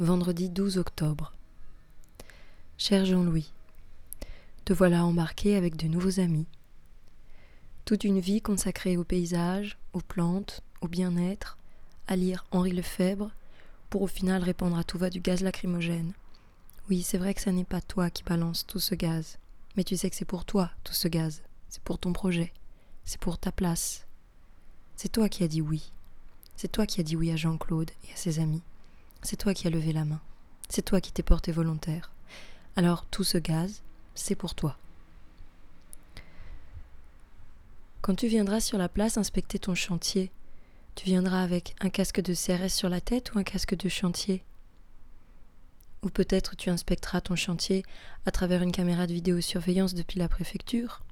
vendredi 12 octobre. Cher Jean-Louis, te voilà embarqué avec de nouveaux amis. Toute une vie consacrée au paysage, aux plantes, au bien-être, à lire Henri Lefebvre, pour au final répandre à tout va du gaz lacrymogène. Oui, c'est vrai que ça n'est pas toi qui balance tout ce gaz, mais tu sais que c'est pour toi tout ce gaz, c'est pour ton projet, c'est pour ta place. C'est toi qui as dit oui. C'est toi qui as dit oui à Jean-Claude et à ses amis. C'est toi qui as levé la main. C'est toi qui t'es porté volontaire. Alors tout ce gaz, c'est pour toi. Quand tu viendras sur la place inspecter ton chantier, tu viendras avec un casque de CRS sur la tête ou un casque de chantier? Ou peut-être tu inspecteras ton chantier à travers une caméra de vidéosurveillance depuis la préfecture?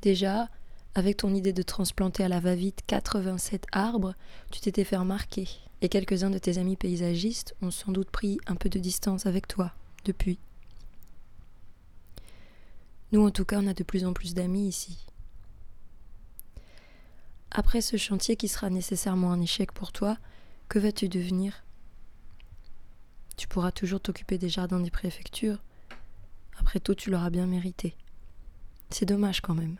Déjà, avec ton idée de transplanter à la va-vite 87 arbres, tu t'étais fait remarquer, et quelques-uns de tes amis paysagistes ont sans doute pris un peu de distance avec toi depuis. Nous, en tout cas, on a de plus en plus d'amis ici. Après ce chantier qui sera nécessairement un échec pour toi, que vas-tu devenir? Tu pourras toujours t'occuper des jardins des préfectures. Après tout, tu l'auras bien mérité. C'est dommage quand même.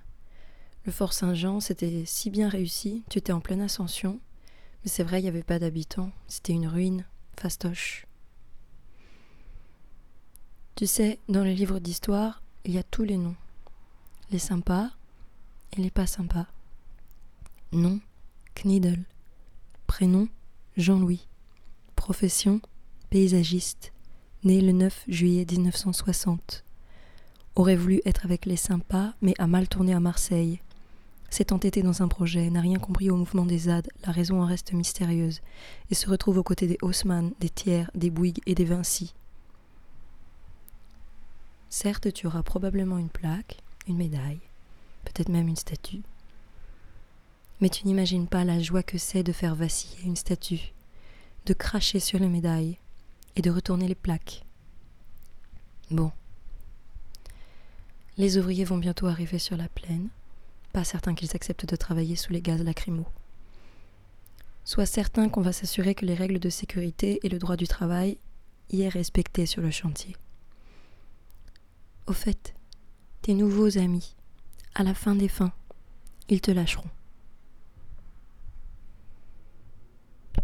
Le Fort Saint-Jean, c'était si bien réussi, tu étais en pleine ascension, c'est vrai, il n'y avait pas d'habitants, c'était une ruine, fastoche. Tu sais, dans les livres d'histoire, il y a tous les noms. Les sympas et les pas sympas. Nom, Kniddle. Prénom, Jean-Louis. Profession, paysagiste. Né le 9 juillet 1960. Aurait voulu être avec les sympas, mais a mal tourné à Marseille s'est entêté dans un projet, n'a rien compris au mouvement des ZAD, la raison en reste mystérieuse, et se retrouve aux côtés des Haussmann, des Thiers, des Bouygues et des Vinci. Certes, tu auras probablement une plaque, une médaille, peut-être même une statue. Mais tu n'imagines pas la joie que c'est de faire vaciller une statue, de cracher sur les médailles et de retourner les plaques. Bon. Les ouvriers vont bientôt arriver sur la plaine pas certain qu'ils acceptent de travailler sous les gaz lacrymaux. Sois certain qu'on va s'assurer que les règles de sécurité et le droit du travail y est respecté sur le chantier. Au fait, tes nouveaux amis, à la fin des fins, ils te lâcheront.